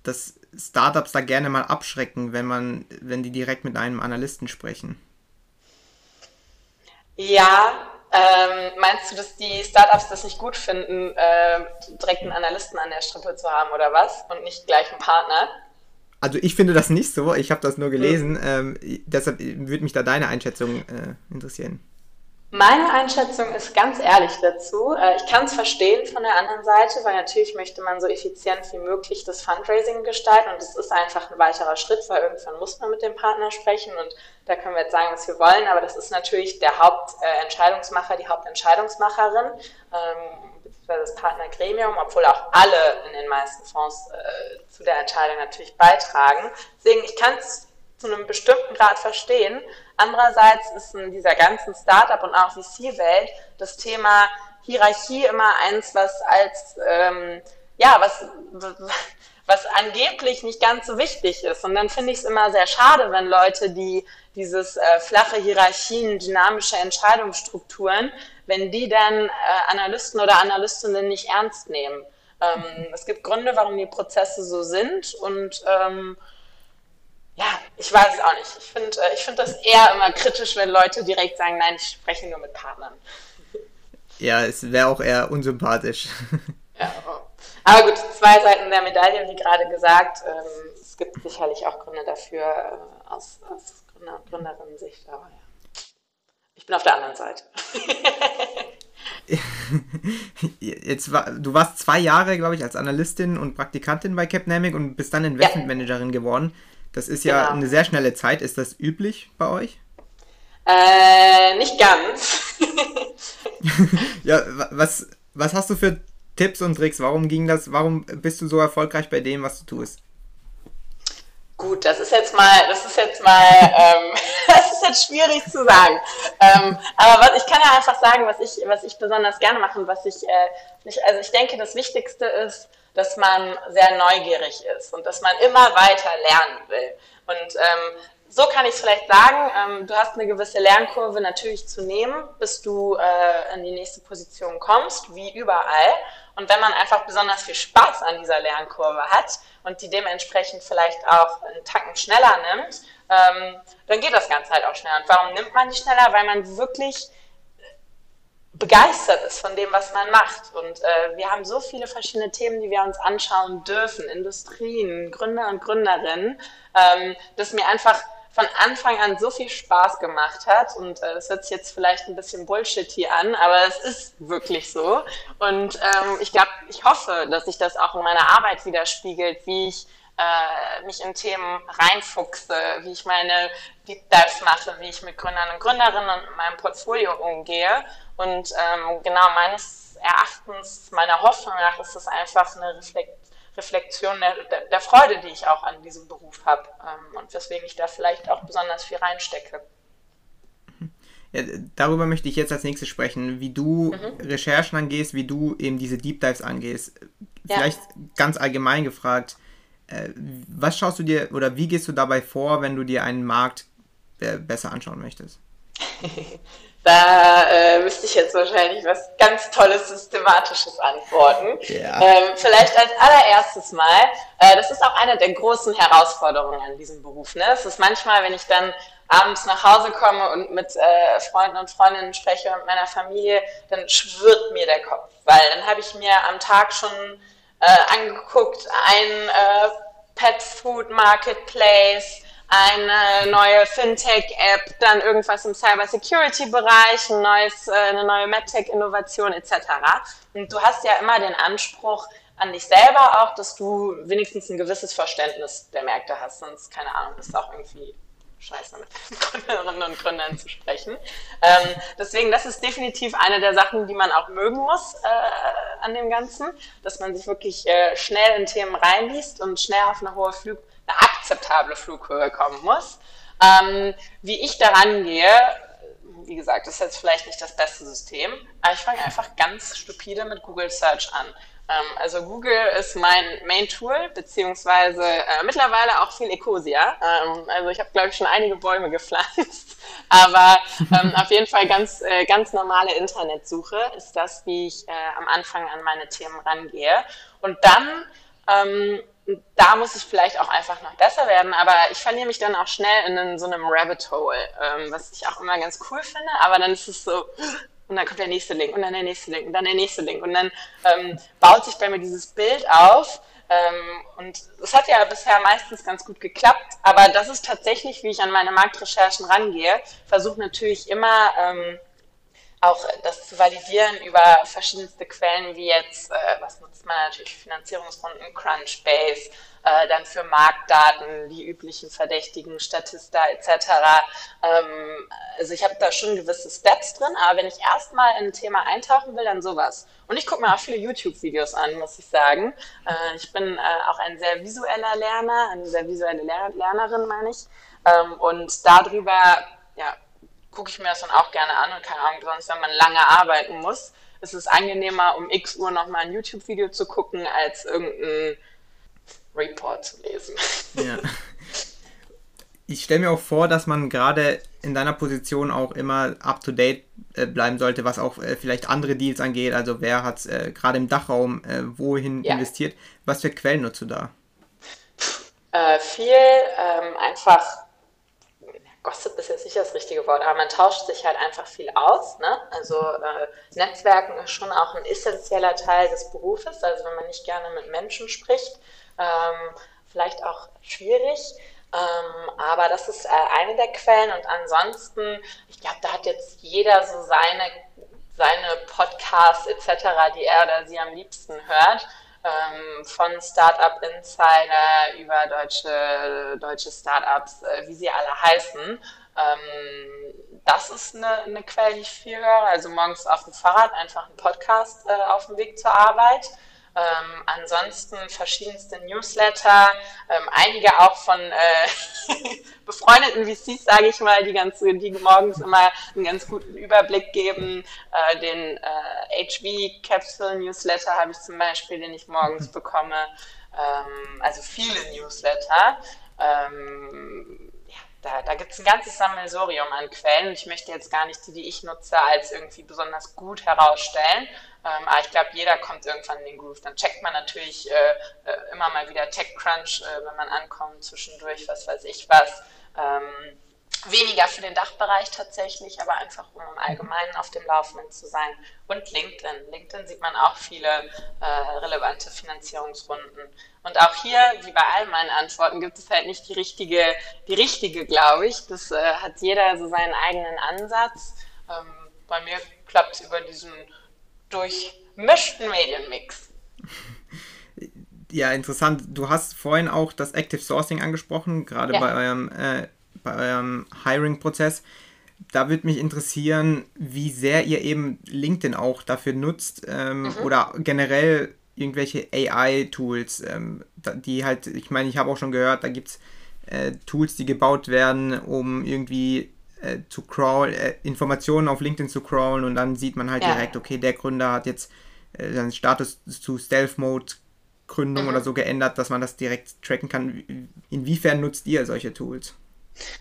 dass Startups da gerne mal abschrecken, wenn man, wenn die direkt mit einem Analysten sprechen. Ja, ähm, meinst du, dass die Startups das nicht gut finden, äh, direkt einen Analysten an der Strippe zu haben oder was und nicht gleich einen Partner? Also ich finde das nicht so, ich habe das nur gelesen, mhm. ähm, deshalb würde mich da deine Einschätzung äh, interessieren. Meine Einschätzung ist ganz ehrlich dazu. Äh, ich kann es verstehen von der anderen Seite, weil natürlich möchte man so effizient wie möglich das Fundraising gestalten und es ist einfach ein weiterer Schritt, weil irgendwann muss man mit dem Partner sprechen und da können wir jetzt sagen, was wir wollen, aber das ist natürlich der Hauptentscheidungsmacher, die Hauptentscheidungsmacherin, ähm, beziehungsweise das Partnergremium, obwohl auch alle in den meisten Fonds äh, zu der Entscheidung natürlich beitragen. Deswegen, ich kann es zu einem bestimmten Grad verstehen, Andererseits ist in dieser ganzen Startup- und auch VC-Welt das Thema Hierarchie immer eins, was als, ähm, ja, was, was angeblich nicht ganz so wichtig ist. Und dann finde ich es immer sehr schade, wenn Leute, die dieses äh, flache Hierarchien, dynamische Entscheidungsstrukturen, wenn die dann äh, Analysten oder Analystinnen nicht ernst nehmen. Ähm, es gibt Gründe, warum die Prozesse so sind und ähm, ja, ich weiß es auch nicht. Ich finde äh, ich find das eher immer kritisch, wenn Leute direkt sagen, nein, ich spreche nur mit Partnern. Ja, es wäre auch eher unsympathisch. Ja, aber gut, zwei Seiten der Medaille, wie gerade gesagt. Ähm, es gibt sicherlich auch Gründe dafür äh, aus, aus Gründer- und Gründerinnen-Sicht, aber ja. Ich bin auf der anderen Seite. jetzt war, du warst zwei Jahre, glaube ich, als Analystin und Praktikantin bei Capnamic und bist dann Investmentmanagerin ja. geworden. Das ist ja genau. eine sehr schnelle Zeit. Ist das üblich bei euch? Äh, nicht ganz. ja, was, was hast du für Tipps und Tricks? Warum ging das? Warum bist du so erfolgreich bei dem, was du tust? Gut, das ist jetzt mal, das ist jetzt mal, ähm, das ist jetzt schwierig zu sagen. Ähm, aber was, ich kann ja einfach sagen, was ich, was ich besonders gerne mache und was ich, äh, nicht, also ich denke, das Wichtigste ist, dass man sehr neugierig ist und dass man immer weiter lernen will. Und ähm, so kann ich es vielleicht sagen, ähm, du hast eine gewisse Lernkurve natürlich zu nehmen, bis du äh, in die nächste Position kommst, wie überall. Und wenn man einfach besonders viel Spaß an dieser Lernkurve hat und die dementsprechend vielleicht auch einen Tacken schneller nimmt, ähm, dann geht das Ganze halt auch schneller. Und warum nimmt man die schneller? Weil man wirklich begeistert ist von dem, was man macht. Und äh, wir haben so viele verschiedene Themen, die wir uns anschauen dürfen, Industrien, Gründer und Gründerinnen, ähm, dass mir einfach von Anfang an so viel Spaß gemacht hat. Und äh, das hört sich jetzt vielleicht ein bisschen bullshitty an, aber es ist wirklich so. Und ähm, ich glaube, ich hoffe, dass sich das auch in meiner Arbeit widerspiegelt, wie ich äh, mich in Themen reinfuchse, wie ich meine Deep Dives mache, wie ich mit Gründern und Gründerinnen und meinem Portfolio umgehe. Und ähm, genau meines Erachtens, meiner Hoffnung nach, ist es einfach eine Reflexion Reflexion der, der, der, Freude, die ich auch an diesem Beruf habe ähm, und weswegen ich da vielleicht auch besonders viel reinstecke. Ja, darüber möchte ich jetzt als nächstes sprechen, wie du mhm. Recherchen angehst, wie du eben diese Deep Dives angehst. Vielleicht ja. ganz allgemein gefragt, äh, was schaust du dir oder wie gehst du dabei vor, wenn du dir einen Markt äh, besser anschauen möchtest? Da äh, müsste ich jetzt wahrscheinlich was ganz Tolles, Systematisches antworten. Ja. Ähm, vielleicht als allererstes mal, äh, das ist auch eine der großen Herausforderungen an diesem Beruf. Ne? Es ist manchmal, wenn ich dann abends nach Hause komme und mit äh, Freunden und Freundinnen spreche und meiner Familie, dann schwirrt mir der Kopf, weil dann habe ich mir am Tag schon äh, angeguckt, ein äh, Pet Food Marketplace, eine neue Fintech-App, dann irgendwas im Cyber-Security-Bereich, ein neues, äh, eine neue MedTech-Innovation etc. Und du hast ja immer den Anspruch an dich selber auch, dass du wenigstens ein gewisses Verständnis der Märkte hast, sonst, keine Ahnung, ist auch irgendwie scheiße mit Gründerinnen und Gründern zu sprechen. Ähm, deswegen, das ist definitiv eine der Sachen, die man auch mögen muss äh, an dem Ganzen, dass man sich wirklich äh, schnell in Themen reinliest und schnell auf eine hohe Flug akzeptable Flughöhe kommen muss. Ähm, wie ich daran gehe, wie gesagt, ist jetzt vielleicht nicht das beste System, aber ich fange einfach ganz stupide mit Google Search an. Ähm, also Google ist mein Main-Tool, beziehungsweise äh, mittlerweile auch viel Ecosia. Ähm, also ich habe, glaube ich, schon einige Bäume gepflanzt, aber ähm, auf jeden Fall ganz, äh, ganz normale Internetsuche ist das, wie ich äh, am Anfang an meine Themen rangehe. Und dann ähm, da muss ich vielleicht auch einfach noch besser werden, aber ich verliere mich dann auch schnell in so einem Rabbit Hole, ähm, was ich auch immer ganz cool finde, aber dann ist es so, und dann kommt der nächste Link und dann der nächste Link und dann der nächste Link und dann ähm, baut sich bei mir dieses Bild auf ähm, und es hat ja bisher meistens ganz gut geklappt, aber das ist tatsächlich, wie ich an meine Marktrecherchen rangehe, versuche natürlich immer ähm, auch das zu validieren über verschiedenste Quellen, wie jetzt, äh, was nutzt man natürlich, Finanzierungsrunden, Crunchbase, äh, dann für Marktdaten, die üblichen Verdächtigen, Statista etc. Ähm, also ich habe da schon gewisse Steps drin, aber wenn ich erstmal in ein Thema eintauchen will, dann sowas. Und ich gucke mir auch viele YouTube-Videos an, muss ich sagen. Äh, ich bin äh, auch ein sehr visueller Lerner, eine sehr visuelle Ler Lernerin, meine ich. Ähm, und darüber, gucke ich mir das dann auch gerne an und keine Ahnung, sonst, wenn man lange arbeiten muss, ist es angenehmer, um x Uhr nochmal ein YouTube-Video zu gucken, als irgendein Report zu lesen. Ja. Ich stelle mir auch vor, dass man gerade in deiner Position auch immer up-to-date äh, bleiben sollte, was auch äh, vielleicht andere Deals angeht. Also wer hat äh, gerade im Dachraum äh, wohin ja. investiert? Was für Quellen nutzt du da? Äh, viel ähm, einfach Gossip ist jetzt nicht das richtige Wort, aber man tauscht sich halt einfach viel aus. Ne? Also äh, Netzwerken ist schon auch ein essentieller Teil des Berufes. Also wenn man nicht gerne mit Menschen spricht, ähm, vielleicht auch schwierig. Ähm, aber das ist äh, eine der Quellen. Und ansonsten, ich glaube, da hat jetzt jeder so seine seine Podcasts etc., die er oder sie am liebsten hört. Ähm, von Startup Insider über deutsche, deutsche Startups, äh, wie sie alle heißen. Ähm, das ist eine, eine Quelle, die ich viel höre. Also morgens auf dem Fahrrad einfach einen Podcast äh, auf dem Weg zur Arbeit. Ähm, ansonsten verschiedenste Newsletter, ähm, einige auch von äh, befreundeten VCs, sage ich mal, die, ganz, die morgens immer einen ganz guten Überblick geben. Äh, den äh, HV Capsule Newsletter habe ich zum Beispiel, den ich morgens mhm. bekomme. Ähm, also viele Newsletter. Ähm, da, da gibt es ein ganzes Sammelsorium an Quellen. Ich möchte jetzt gar nicht die, die ich nutze, als irgendwie besonders gut herausstellen. Ähm, aber ich glaube, jeder kommt irgendwann in den Groove. Dann checkt man natürlich äh, äh, immer mal wieder TechCrunch, äh, wenn man ankommt, zwischendurch, was weiß ich was. Ähm, weniger für den Dachbereich tatsächlich, aber einfach um im Allgemeinen auf dem Laufenden zu sein. Und LinkedIn. LinkedIn sieht man auch viele äh, relevante Finanzierungsrunden. Und auch hier, wie bei all meinen Antworten, gibt es halt nicht die richtige, die richtige, glaube ich. Das äh, hat jeder so seinen eigenen Ansatz. Ähm, bei mir klappt es über diesen durchmischten Medienmix. Ja, interessant. Du hast vorhin auch das Active Sourcing angesprochen, gerade ja. bei eurem, äh, bei eurem Hiring-Prozess. Da würde mich interessieren, wie sehr ihr eben LinkedIn auch dafür nutzt ähm, mhm. oder generell irgendwelche AI-Tools, ähm, die halt, ich meine, ich habe auch schon gehört, da gibt es äh, Tools, die gebaut werden, um irgendwie äh, zu crawlen, äh, Informationen auf LinkedIn zu crawlen und dann sieht man halt ja. direkt, okay, der Gründer hat jetzt äh, seinen Status zu Stealth-Mode Gründung mhm. oder so geändert, dass man das direkt tracken kann. Inwiefern nutzt ihr solche Tools?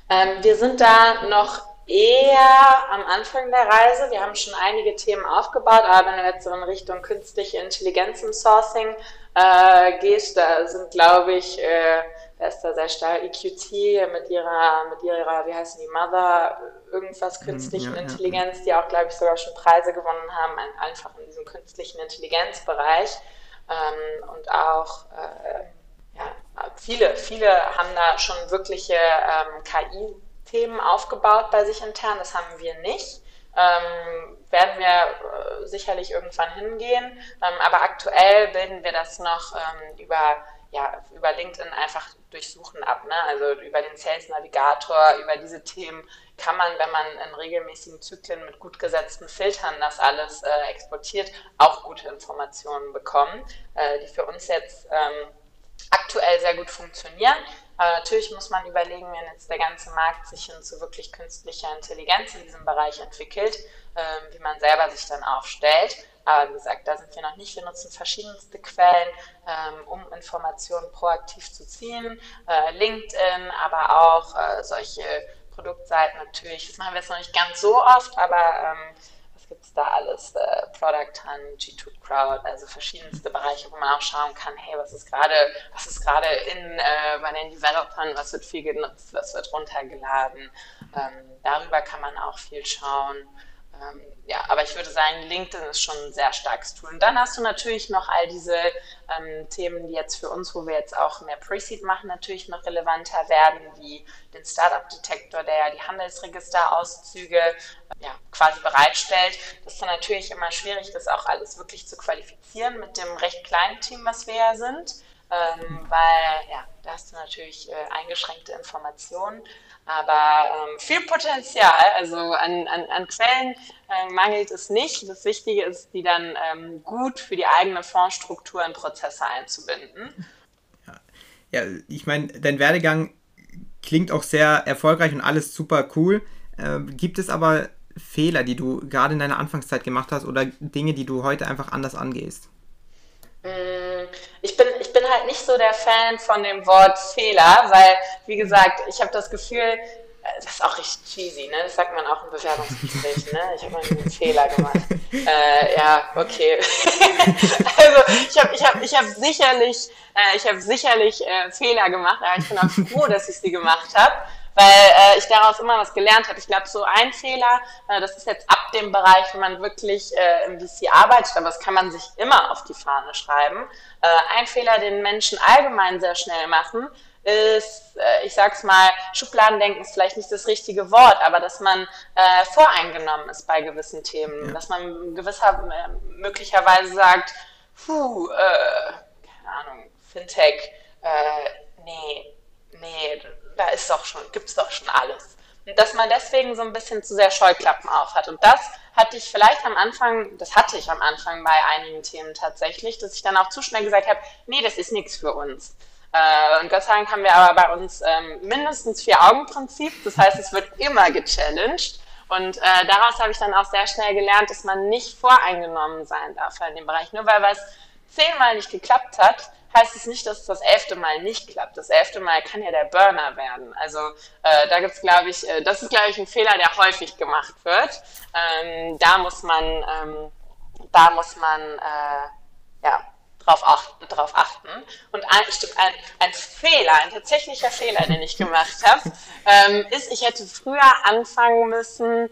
Ähm, wir sind da noch eher am Anfang der Reise. Wir haben schon einige Themen aufgebaut, aber wenn du jetzt so in Richtung künstliche Intelligenz im Sourcing äh, gehst, da sind, glaube ich, äh, da ist da sehr stark EQT mit ihrer, mit ihrer, wie heißen die, Mother, irgendwas mhm, künstlichen ja, Intelligenz, ja. die auch, glaube ich, sogar schon Preise gewonnen haben, einfach in diesem künstlichen Intelligenzbereich. Ähm, und auch, viele, viele haben da schon wirkliche ähm, KI-Themen aufgebaut bei sich intern, das haben wir nicht. Ähm, werden wir äh, sicherlich irgendwann hingehen, ähm, aber aktuell bilden wir das noch ähm, über ja, über LinkedIn einfach durchsuchen ab. Ne? Also über den Sales Navigator, über diese Themen kann man, wenn man in regelmäßigen Zyklen mit gut gesetzten Filtern das alles äh, exportiert, auch gute Informationen bekommen, äh, die für uns jetzt ähm, aktuell sehr gut funktionieren. Aber natürlich muss man überlegen, wenn jetzt der ganze Markt sich hin zu wirklich künstlicher Intelligenz in diesem Bereich entwickelt, äh, wie man selber sich dann aufstellt. Aber wie gesagt, da sind wir noch nicht. Wir nutzen verschiedenste Quellen, ähm, um Informationen proaktiv zu ziehen. Äh, LinkedIn, aber auch äh, solche Produktseiten natürlich. Das machen wir jetzt noch nicht ganz so oft, aber ähm, gibt es da alles? Äh, Product Hunt, G2 Crowd, also verschiedenste Bereiche, wo man auch schauen kann, hey, was ist gerade, was ist gerade in äh, bei den Developern, was wird viel genutzt, was wird runtergeladen. Ähm, darüber kann man auch viel schauen. Ähm, ja, aber ich würde sagen, LinkedIn ist schon ein sehr starkes Tool. Und dann hast du natürlich noch all diese ähm, Themen, die jetzt für uns, wo wir jetzt auch mehr Pre-Seed machen, natürlich noch relevanter werden, wie den Startup-Detektor, der ja die Handelsregisterauszüge ja, quasi bereitstellt. Das ist dann natürlich immer schwierig, das auch alles wirklich zu qualifizieren mit dem recht kleinen Team, was wir ja sind. Ähm, weil ja, da hast du natürlich äh, eingeschränkte Informationen aber ähm, viel Potenzial, also an, an, an Quellen äh, mangelt es nicht. Das Wichtige ist, die dann ähm, gut für die eigene Fondsstruktur in Prozesse einzubinden. Ja, ja ich meine, dein Werdegang klingt auch sehr erfolgreich und alles super cool. Äh, gibt es aber Fehler, die du gerade in deiner Anfangszeit gemacht hast oder Dinge, die du heute einfach anders angehst? Mm, nicht so der Fan von dem Wort Fehler, weil, wie gesagt, ich habe das Gefühl, äh, das ist auch richtig cheesy, ne? Das sagt man auch im Bewerbungsgespräch, ne? Ich habe mal einen Fehler gemacht. Äh, ja, okay. also ich habe ich hab, ich hab sicherlich, äh, ich hab sicherlich äh, Fehler gemacht, aber ich bin auch froh, dass ich sie gemacht habe weil äh, ich daraus immer was gelernt habe. Ich glaube, so ein Fehler, äh, das ist jetzt ab dem Bereich, wenn man wirklich äh, im VC arbeitet, aber das kann man sich immer auf die Fahne schreiben. Äh, ein Fehler, den Menschen allgemein sehr schnell machen, ist, äh, ich sag's mal, Schubladendenken ist vielleicht nicht das richtige Wort, aber dass man äh, voreingenommen ist bei gewissen Themen, ja. dass man gewisser äh, möglicherweise sagt, puh, äh, keine Ahnung, Fintech, äh, nee, nee, da ist doch schon, gibt's doch schon alles. Und dass man deswegen so ein bisschen zu sehr Scheuklappen auf hat. Und das hatte ich vielleicht am Anfang, das hatte ich am Anfang bei einigen Themen tatsächlich, dass ich dann auch zu schnell gesagt habe, nee, das ist nichts für uns. Äh, und Gott sei Dank haben wir aber bei uns ähm, mindestens vier Augen-Prinzip. Das heißt, es wird immer gechallenged. Und äh, daraus habe ich dann auch sehr schnell gelernt, dass man nicht voreingenommen sein darf in dem Bereich. Nur weil was zehnmal nicht geklappt hat, heißt es nicht, dass es das elfte Mal nicht klappt. Das elfte Mal kann ja der Burner werden. Also äh, da gibt's, glaube ich, äh, das ist, glaube ich, ein Fehler, der häufig gemacht wird. Ähm, da muss man, ähm, da muss man, äh, ja, drauf achten, drauf achten. Und ein, ein, ein Fehler, ein tatsächlicher Fehler, den ich gemacht habe, ähm, ist, ich hätte früher anfangen müssen,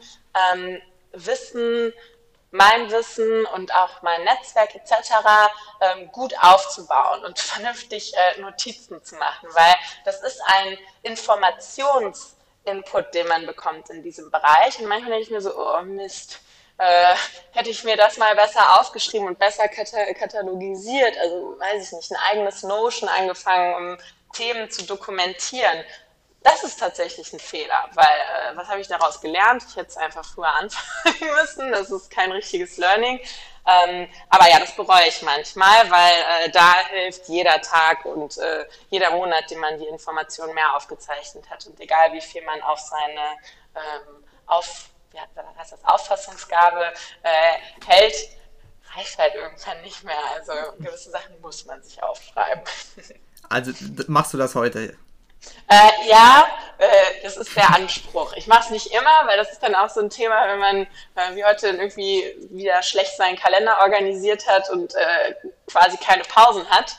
ähm, Wissen mein Wissen und auch mein Netzwerk etc. Ähm, gut aufzubauen und vernünftig äh, Notizen zu machen, weil das ist ein Informationsinput, den man bekommt in diesem Bereich. Und manchmal denke ich mir so, oh Mist, äh, hätte ich mir das mal besser aufgeschrieben und besser katalogisiert, also weiß ich nicht, ein eigenes Notion angefangen, um Themen zu dokumentieren das ist tatsächlich ein Fehler, weil äh, was habe ich daraus gelernt? Ich hätte es einfach früher anfangen müssen. Das ist kein richtiges Learning. Ähm, aber ja, das bereue ich manchmal, weil äh, da hilft jeder Tag und äh, jeder Monat, den man die Information mehr aufgezeichnet hat. Und egal wie viel man auf seine ähm, auf, ja, heißt das, Auffassungsgabe äh, hält, reicht halt irgendwann nicht mehr. Also gewisse Sachen muss man sich aufschreiben. Also machst du das heute? Äh, ja, äh, das ist der Anspruch. Ich mache es nicht immer, weil das ist dann auch so ein Thema, wenn man äh, wie heute irgendwie wieder schlecht seinen Kalender organisiert hat und äh, quasi keine Pausen hat.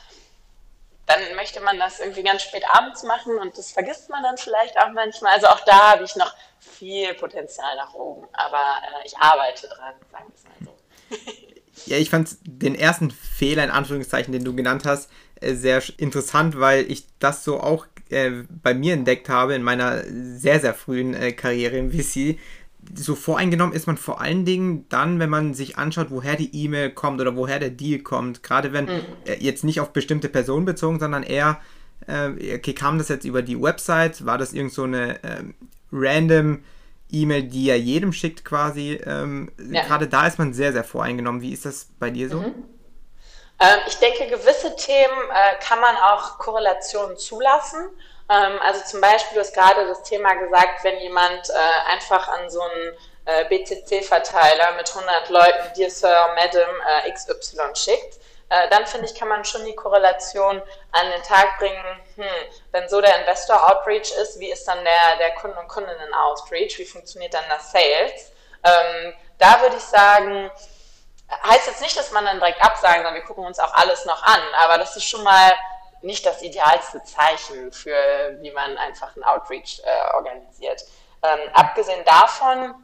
Dann möchte man das irgendwie ganz spät abends machen und das vergisst man dann vielleicht auch manchmal. Also auch da habe ich noch viel Potenzial nach oben, aber äh, ich arbeite dran, sagen wir es mal so. Ja, ich fand den ersten Fehler in Anführungszeichen, den du genannt hast, äh, sehr interessant, weil ich das so auch äh, bei mir entdeckt habe in meiner sehr, sehr frühen äh, Karriere im VC. So voreingenommen ist man vor allen Dingen dann, wenn man sich anschaut, woher die E-Mail kommt oder woher der Deal kommt. Gerade wenn mhm. äh, jetzt nicht auf bestimmte Personen bezogen, sondern eher, äh, okay, kam das jetzt über die Website? War das irgend so eine ähm, random E-Mail, die er jedem schickt quasi? Ähm, ja. Gerade da ist man sehr, sehr voreingenommen. Wie ist das bei dir so? Mhm. Ähm, ich denke, gewisse Themen äh, kann man auch Korrelationen zulassen. Ähm, also zum Beispiel, du hast gerade das Thema gesagt, wenn jemand äh, einfach an so einen äh, BCC-Verteiler mit 100 Leuten Dear Sir, Madam äh, XY schickt, äh, dann finde ich, kann man schon die Korrelation an den Tag bringen, hm, wenn so der Investor-Outreach ist, wie ist dann der, der Kunden- und Kundinnen-Outreach, wie funktioniert dann das Sales? Ähm, da würde ich sagen, heißt jetzt nicht, dass man dann direkt absagen, sondern wir gucken uns auch alles noch an. Aber das ist schon mal nicht das idealste Zeichen für, wie man einfach einen Outreach äh, organisiert. Ähm, abgesehen davon,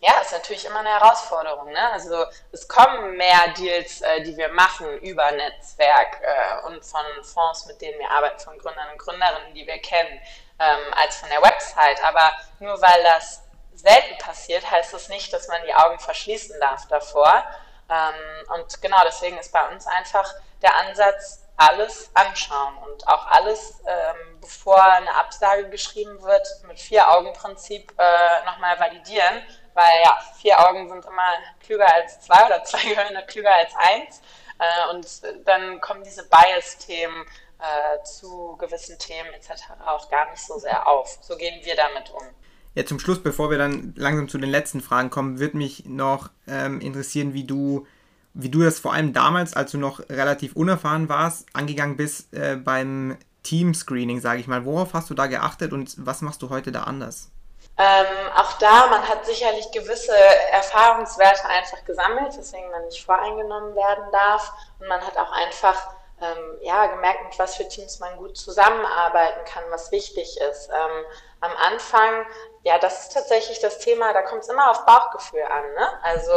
ja, ist natürlich immer eine Herausforderung. Ne? Also es kommen mehr Deals, äh, die wir machen über Netzwerk äh, und von Fonds, mit denen wir arbeiten, von Gründern und Gründerinnen, die wir kennen, ähm, als von der Website. Aber nur weil das selten passiert, heißt das nicht, dass man die Augen verschließen darf davor. Ähm, und genau deswegen ist bei uns einfach der Ansatz, alles anschauen und auch alles, ähm, bevor eine Absage geschrieben wird, mit Vier-Augen-Prinzip äh, nochmal validieren, weil ja, vier Augen sind immer klüger als zwei oder zwei Gehirne klüger als eins. Äh, und dann kommen diese Bias-Themen äh, zu gewissen Themen etc. auch gar nicht so sehr auf. So gehen wir damit um. Ja, zum Schluss, bevor wir dann langsam zu den letzten Fragen kommen, würde mich noch ähm, interessieren, wie du, wie du das vor allem damals, als du noch relativ unerfahren warst, angegangen bist äh, beim Team-Screening, sage ich mal. Worauf hast du da geachtet und was machst du heute da anders? Ähm, auch da, man hat sicherlich gewisse Erfahrungswerte einfach gesammelt, weswegen man nicht voreingenommen werden darf. Und man hat auch einfach ähm, ja, gemerkt, mit was für Teams man gut zusammenarbeiten kann, was wichtig ist. Ähm, am Anfang, ja, das ist tatsächlich das Thema, da kommt es immer auf Bauchgefühl an. Ne? Also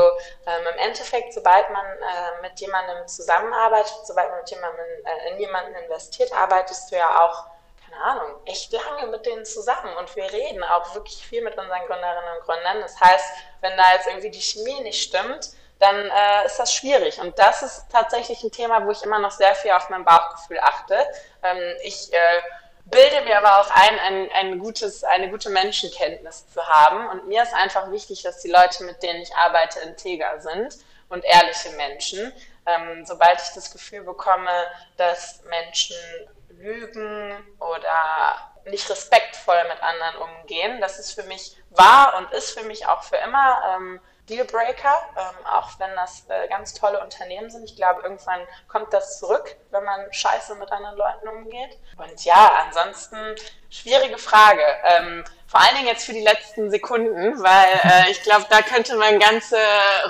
ähm, im Endeffekt, sobald man äh, mit jemandem zusammenarbeitet, sobald man mit jemandem, äh, in jemanden investiert, arbeitest du ja auch keine Ahnung, echt lange mit denen zusammen und wir reden auch wirklich viel mit unseren Gründerinnen und Gründern. Das heißt, wenn da jetzt irgendwie die Chemie nicht stimmt, dann äh, ist das schwierig. Und das ist tatsächlich ein Thema, wo ich immer noch sehr viel auf mein Bauchgefühl achte. Ähm, ich äh, bilde mir aber auch ein, ein, ein gutes, eine gute Menschenkenntnis zu haben. Und mir ist einfach wichtig, dass die Leute, mit denen ich arbeite, integer sind und ehrliche Menschen. Ähm, sobald ich das Gefühl bekomme, dass Menschen lügen oder nicht respektvoll mit anderen umgehen, das ist für mich wahr und ist für mich auch für immer. Ähm, Dealbreaker, ähm, auch wenn das äh, ganz tolle Unternehmen sind. Ich glaube, irgendwann kommt das zurück, wenn man scheiße mit anderen Leuten umgeht. Und ja, ansonsten schwierige Frage. Ähm, vor allen Dingen jetzt für die letzten Sekunden, weil äh, ich glaube, da könnte man ganze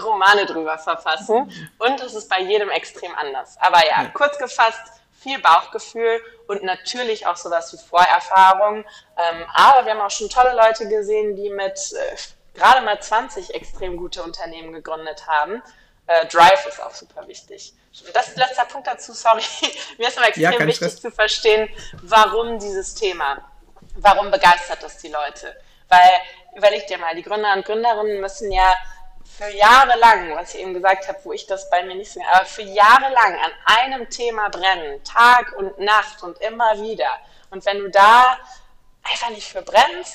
Romane drüber verfassen. Und es ist bei jedem extrem anders. Aber ja, kurz gefasst, viel Bauchgefühl und natürlich auch sowas wie Vorerfahrung. Ähm, aber wir haben auch schon tolle Leute gesehen, die mit äh, gerade mal 20 extrem gute Unternehmen gegründet haben. Äh, Drive ist auch super wichtig. Und das ist letzter Punkt dazu, sorry. Mir ist aber extrem ja, wichtig Stress. zu verstehen, warum dieses Thema, warum begeistert das die Leute? Weil, überleg dir mal, die Gründer und Gründerinnen müssen ja für Jahre lang, was ich eben gesagt habe, wo ich das bei mir nicht so, aber für Jahre lang an einem Thema brennen, Tag und Nacht und immer wieder. Und wenn du da einfach nicht für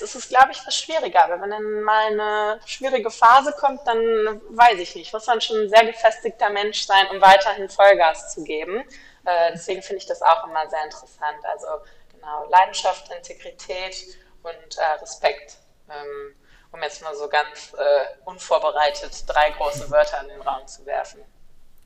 ist es, glaube ich, was schwieriger. Aber wenn dann mal eine schwierige Phase kommt, dann weiß ich nicht. Muss man schon ein sehr gefestigter Mensch sein, um weiterhin Vollgas zu geben. Äh, deswegen finde ich das auch immer sehr interessant. Also genau, Leidenschaft, Integrität und äh, Respekt. Ähm, um jetzt mal so ganz äh, unvorbereitet drei große Wörter in den Raum zu werfen.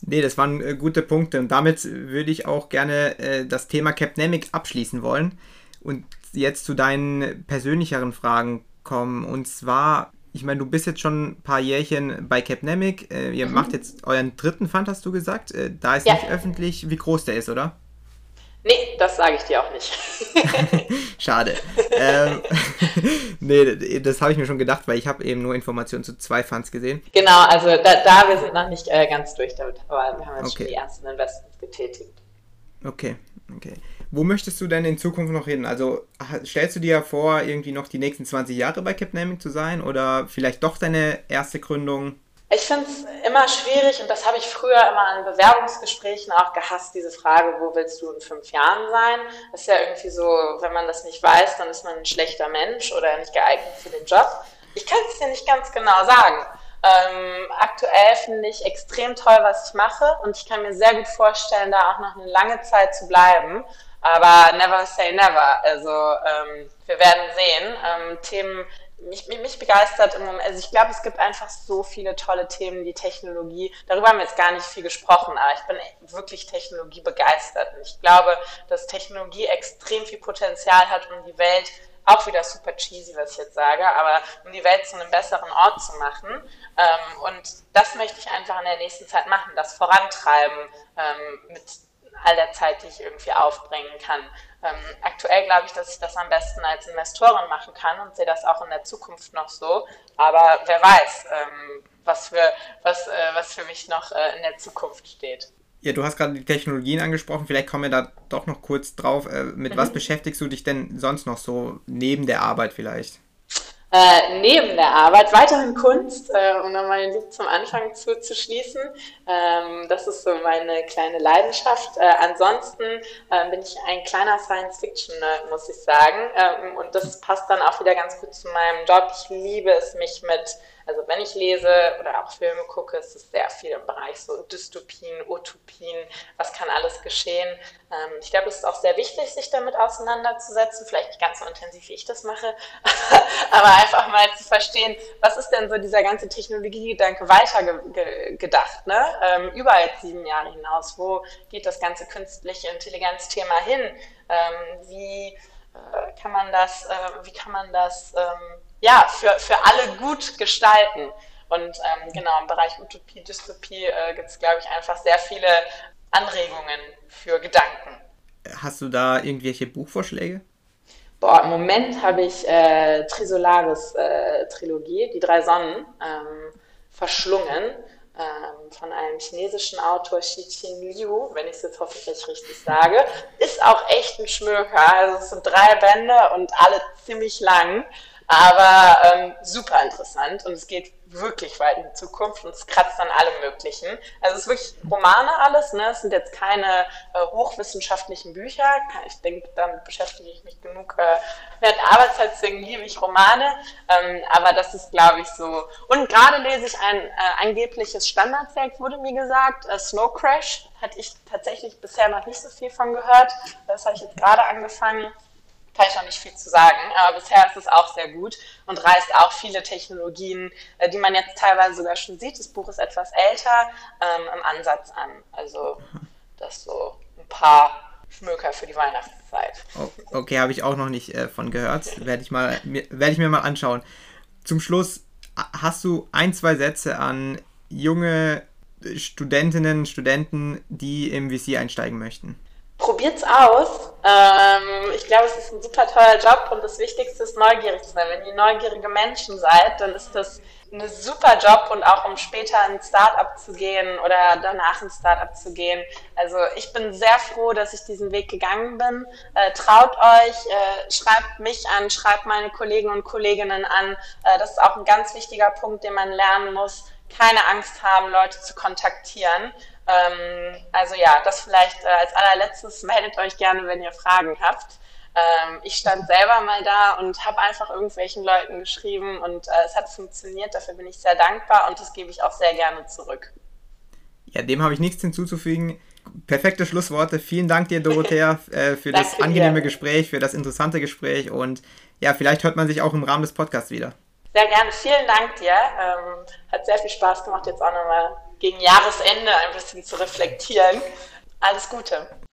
Nee, das waren äh, gute Punkte und damit würde ich auch gerne äh, das Thema Capnemic abschließen wollen. Und jetzt zu deinen persönlicheren Fragen kommen. Und zwar, ich meine, du bist jetzt schon ein paar Jährchen bei Capnemic. Äh, ihr mhm. macht jetzt euren dritten Fund, hast du gesagt. Äh, da ist ja. nicht öffentlich, wie groß der ist, oder? Nee, das sage ich dir auch nicht. Schade. ähm, nee, das habe ich mir schon gedacht, weil ich habe eben nur Informationen zu zwei Funds gesehen. Genau, also da, da wir sind noch nicht äh, ganz durch damit, aber wir haben jetzt okay. schon die ersten Investments getätigt. Okay, okay. Wo möchtest du denn in Zukunft noch hin? Also stellst du dir vor, irgendwie noch die nächsten 20 Jahre bei Capnaming zu sein oder vielleicht doch deine erste Gründung? Ich finde es immer schwierig und das habe ich früher immer in Bewerbungsgesprächen auch gehasst, diese Frage, wo willst du in fünf Jahren sein? Das ist ja irgendwie so, wenn man das nicht weiß, dann ist man ein schlechter Mensch oder nicht geeignet für den Job. Ich kann es dir nicht ganz genau sagen. Ähm, aktuell finde ich extrem toll, was ich mache und ich kann mir sehr gut vorstellen, da auch noch eine lange Zeit zu bleiben. Aber never say never. Also ähm, wir werden sehen. Ähm, Themen, mich, mich begeistert im Moment, also ich glaube, es gibt einfach so viele tolle Themen, die Technologie, darüber haben wir jetzt gar nicht viel gesprochen, aber ich bin wirklich Technologie begeistert. Und ich glaube, dass Technologie extrem viel Potenzial hat, um die Welt auch wieder super cheesy, was ich jetzt sage, aber um die Welt zu einem besseren Ort zu machen. Ähm, und das möchte ich einfach in der nächsten Zeit machen, das vorantreiben ähm, mit all der Zeit, die ich irgendwie aufbringen kann. Ähm, aktuell glaube ich, dass ich das am besten als Investorin machen kann und sehe das auch in der Zukunft noch so. Aber wer weiß, ähm, was, für, was, äh, was für mich noch äh, in der Zukunft steht. Ja, du hast gerade die Technologien angesprochen. Vielleicht kommen wir da doch noch kurz drauf. Äh, mit mhm. was beschäftigst du dich denn sonst noch so neben der Arbeit vielleicht? Äh, neben der Arbeit weiterhin Kunst, äh, um nochmal den Loop zum Anfang zu, schließen. Ähm, das ist so meine kleine Leidenschaft. Äh, ansonsten äh, bin ich ein kleiner Science-Fiction-Nerd, muss ich sagen. Ähm, und das passt dann auch wieder ganz gut zu meinem Job. Ich liebe es, mich mit also wenn ich lese oder auch Filme gucke, ist es sehr viel im Bereich so Dystopien, Utopien, was kann alles geschehen. Ähm, ich glaube, es ist auch sehr wichtig, sich damit auseinanderzusetzen, vielleicht nicht ganz so intensiv, wie ich das mache, aber einfach mal zu verstehen, was ist denn so dieser ganze Technologiegedanke weitergedacht, ne? Ähm, über sieben Jahre hinaus, wo geht das ganze künstliche Intelligenzthema hin? Ähm, wie äh, kann man das, äh, wie kann man das ja, für, für alle gut gestalten. Und ähm, genau, im Bereich Utopie, Dystopie äh, gibt es, glaube ich, einfach sehr viele Anregungen für Gedanken. Hast du da irgendwelche Buchvorschläge? Boah, im Moment habe ich äh, Trisolaris äh, Trilogie, die drei Sonnen, ähm, verschlungen. ähm, von einem chinesischen Autor Xi Qin Liu, wenn ich es jetzt hoffentlich richtig sage. Ist auch echt ein Schmöker. Also es sind drei Bände und alle ziemlich lang, aber ähm, super interessant und es geht wirklich weit in die Zukunft und es kratzt an allem Möglichen. Also es ist wirklich Romane alles, ne? Es sind jetzt keine äh, hochwissenschaftlichen Bücher. Ich denke, damit beschäftige ich mich genug äh, während Arbeitszeit, deswegen liebe ich Romane. Ähm, aber das ist, glaube ich, so. Und gerade lese ich ein äh, angebliches Standardwerk, wurde mir gesagt, äh, Snow Crash. Hatte ich tatsächlich bisher noch nicht so viel von gehört. Das habe ich jetzt gerade angefangen kann ich noch nicht viel zu sagen, aber bisher ist es auch sehr gut und reißt auch viele Technologien, äh, die man jetzt teilweise sogar schon sieht. Das Buch ist etwas älter, ähm, im Ansatz an. Also das so ein paar Schmöker für die Weihnachtszeit. Okay, habe ich auch noch nicht äh, von gehört. Werde ich, mal, werd ich mir mal anschauen. Zum Schluss hast du ein, zwei Sätze an junge Studentinnen, Studenten, die im VC einsteigen möchten probiert's aus. Ähm, ich glaube, es ist ein super toller Job und das Wichtigste ist neugierig zu sein. Wenn ihr neugierige Menschen seid, dann ist das ein super Job und auch um später ein Startup zu gehen oder danach ein Startup zu gehen. Also ich bin sehr froh, dass ich diesen Weg gegangen bin. Äh, traut euch, äh, schreibt mich an, schreibt meine Kollegen und Kolleginnen an. Äh, das ist auch ein ganz wichtiger Punkt, den man lernen muss. Keine Angst haben, Leute zu kontaktieren. Ähm, also ja, das vielleicht äh, als allerletztes. Meldet euch gerne, wenn ihr Fragen habt. Ähm, ich stand selber mal da und habe einfach irgendwelchen Leuten geschrieben und äh, es hat funktioniert. Dafür bin ich sehr dankbar und das gebe ich auch sehr gerne zurück. Ja, dem habe ich nichts hinzuzufügen. Perfekte Schlussworte. Vielen Dank dir, Dorothea, äh, für das angenehme dir. Gespräch, für das interessante Gespräch und ja, vielleicht hört man sich auch im Rahmen des Podcasts wieder. Sehr gerne. Vielen Dank dir. Ähm, hat sehr viel Spaß gemacht, jetzt auch nochmal gegen Jahresende ein bisschen zu reflektieren. Alles Gute.